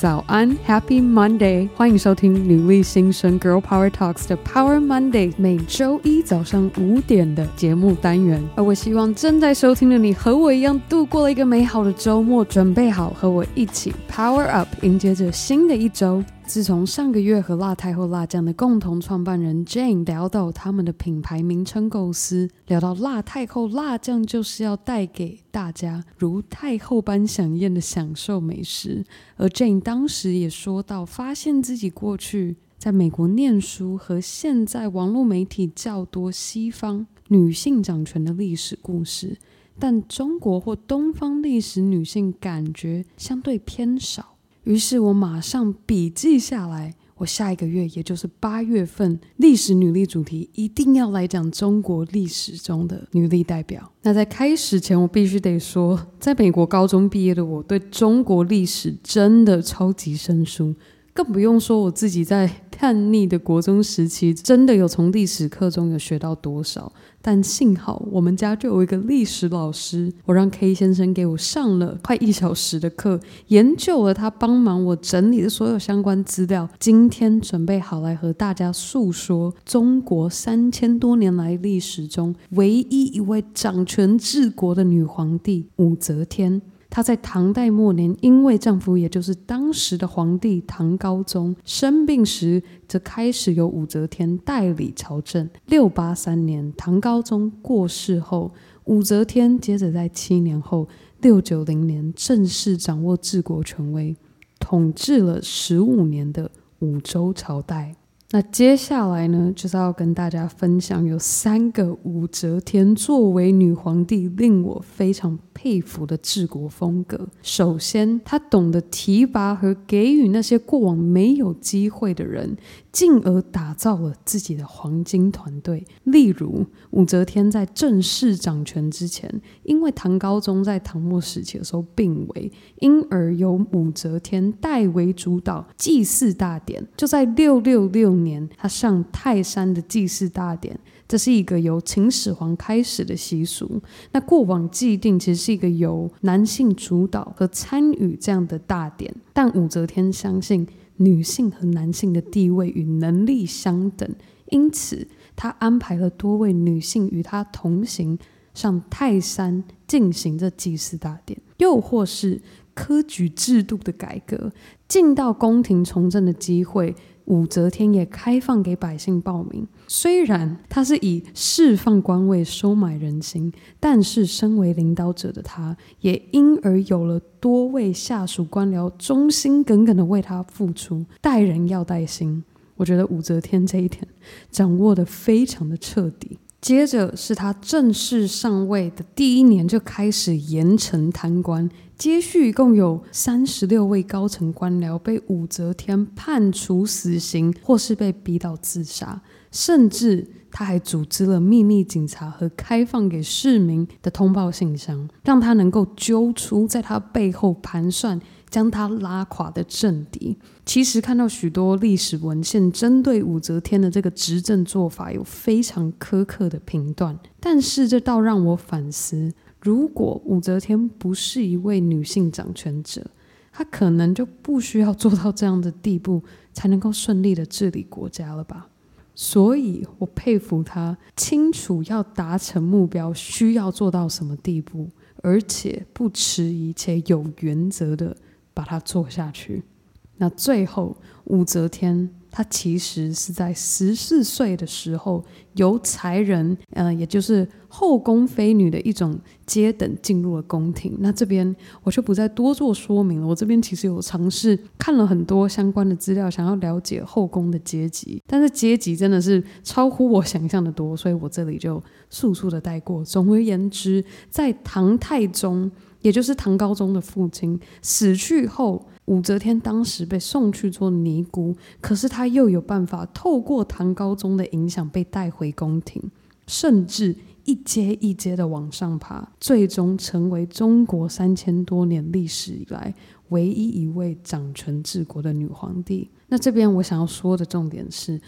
早安，Happy Monday！欢迎收听女力新生 Girl Power Talks 的 Power Monday，每周一早上五点的节目单元。而我希望正在收听的你和我一样度过了一个美好的周末，准备好和我一起 Power Up，迎接着新的一周。自从上个月和辣太后辣酱的共同创办人 Jane 聊到他们的品牌名称构思，聊到辣太后辣酱就是要带给大家如太后般饗宴的享受美食，而 Jane 当时也说到，发现自己过去在美国念书和现在网络媒体较多西方女性掌权的历史故事，但中国或东方历史女性感觉相对偏少。于是我马上笔记下来，我下一个月，也就是八月份，历史女力主题一定要来讲中国历史中的女力代表。那在开始前，我必须得说，在美国高中毕业的我，对中国历史真的超级生疏。更不用说我自己在叛逆的国中时期，真的有从历史课中有学到多少。但幸好我们家就有一个历史老师，我让 K 先生给我上了快一小时的课，研究了他帮忙我整理的所有相关资料。今天准备好来和大家诉说中国三千多年来历史中唯一一位掌权治国的女皇帝武则天。她在唐代末年，因为丈夫也就是当时的皇帝唐高宗生病时，则开始由武则天代理朝政。六八三年，唐高宗过世后，武则天接着在七年后，六九零年正式掌握治国权威，统治了十五年的武周朝代。那接下来呢，就是要跟大家分享有三个武则天作为女皇帝令我非常佩服的治国风格。首先，她懂得提拔和给予那些过往没有机会的人。进而打造了自己的黄金团队。例如，武则天在正式掌权之前，因为唐高宗在唐末时期的时候病危，因而由武则天代为主导祭祀大典。就在六六六年，她上泰山的祭祀大典，这是一个由秦始皇开始的习俗。那过往既定其实是一个由男性主导和参与这样的大典，但武则天相信。女性和男性的地位与能力相等，因此他安排了多位女性与他同行上泰山进行这祭祀大典，又或是科举制度的改革，进到宫廷从政的机会。武则天也开放给百姓报名，虽然她是以释放官位收买人心，但是身为领导者的她，也因而有了多位下属官僚忠心耿耿的为她付出。待人要带心，我觉得武则天这一点掌握得非常的彻底。接着是她正式上位的第一年就开始严惩贪官。接续一共有三十六位高层官僚被武则天判处死刑，或是被逼到自杀，甚至他还组织了秘密警察和开放给市民的通报信箱，让他能够揪出在他背后盘算将他拉垮的政敌。其实看到许多历史文献针对武则天的这个执政做法有非常苛刻的评断，但是这倒让我反思。如果武则天不是一位女性掌权者，她可能就不需要做到这样的地步，才能够顺利的治理国家了吧？所以我佩服她，清楚要达成目标需要做到什么地步，而且不迟疑且有原则的把它做下去。那最后，武则天。他其实是在十四岁的时候，由才人，呃，也就是后宫妃女的一种阶等进入了宫廷。那这边我就不再多做说明了。我这边其实有尝试看了很多相关的资料，想要了解后宫的阶级，但是阶级真的是超乎我想象的多，所以我这里就速速的带过。总而言之，在唐太宗，也就是唐高宗的父亲死去后。武则天当时被送去做尼姑，可是她又有办法透过唐高宗的影响被带回宫廷，甚至一阶一阶的往上爬，最终成为中国三千多年历史以来唯一一位掌权治国的女皇帝。那这边我想要说的重点是，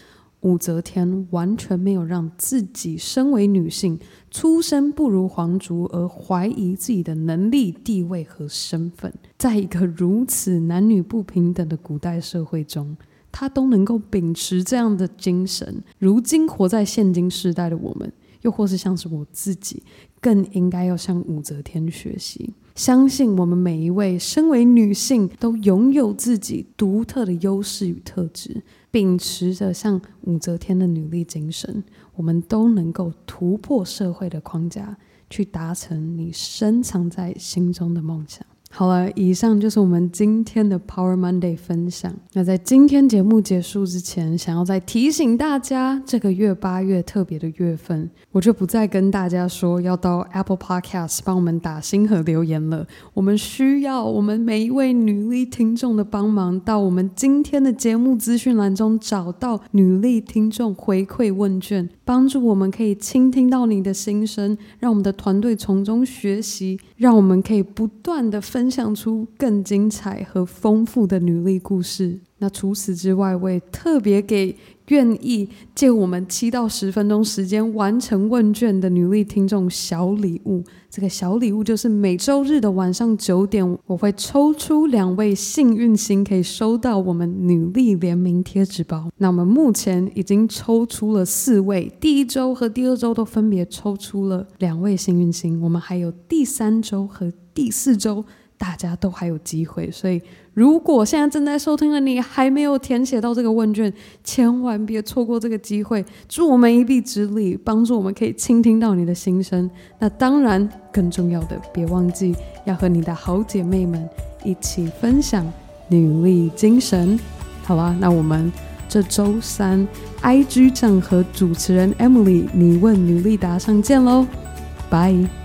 武则天完全没有让自己身为女性、出身不如皇族而怀疑自己的能力、地位和身份。在一个如此男女不平等的古代社会中，她都能够秉持这样的精神。如今活在现今时代的我们，又或是像是我自己，更应该要向武则天学习。相信我们每一位身为女性，都拥有自己独特的优势与特质。秉持着像武则天的努力精神，我们都能够突破社会的框架，去达成你深藏在心中的梦想。好了，以上就是我们今天的 Power Monday 分享。那在今天节目结束之前，想要再提醒大家，这个月八月特别的月份，我就不再跟大家说要到 Apple Podcast 帮我们打星和留言了。我们需要我们每一位女力听众的帮忙，到我们今天的节目资讯栏中找到女力听众回馈问卷，帮助我们可以倾听到你的心声，让我们的团队从中学习，让我们可以不断的分。分享出更精彩和丰富的女力故事。那除此之外，我也特别给愿意借我们七到十分钟时间完成问卷的女力听众小礼物。这个小礼物就是每周日的晚上九点，我会抽出两位幸运星，可以收到我们女力联名贴纸包。那我们目前已经抽出了四位，第一周和第二周都分别抽出了两位幸运星，我们还有第三周和第四周。大家都还有机会，所以如果现在正在收听的你还没有填写到这个问卷，千万别错过这个机会。助我们一臂之力，帮助我们可以倾听到你的心声。那当然，更重要的，别忘记要和你的好姐妹们一起分享女力精神。好吧，那我们这周三 IG 上和主持人 Emily 你问女力答上见喽，拜。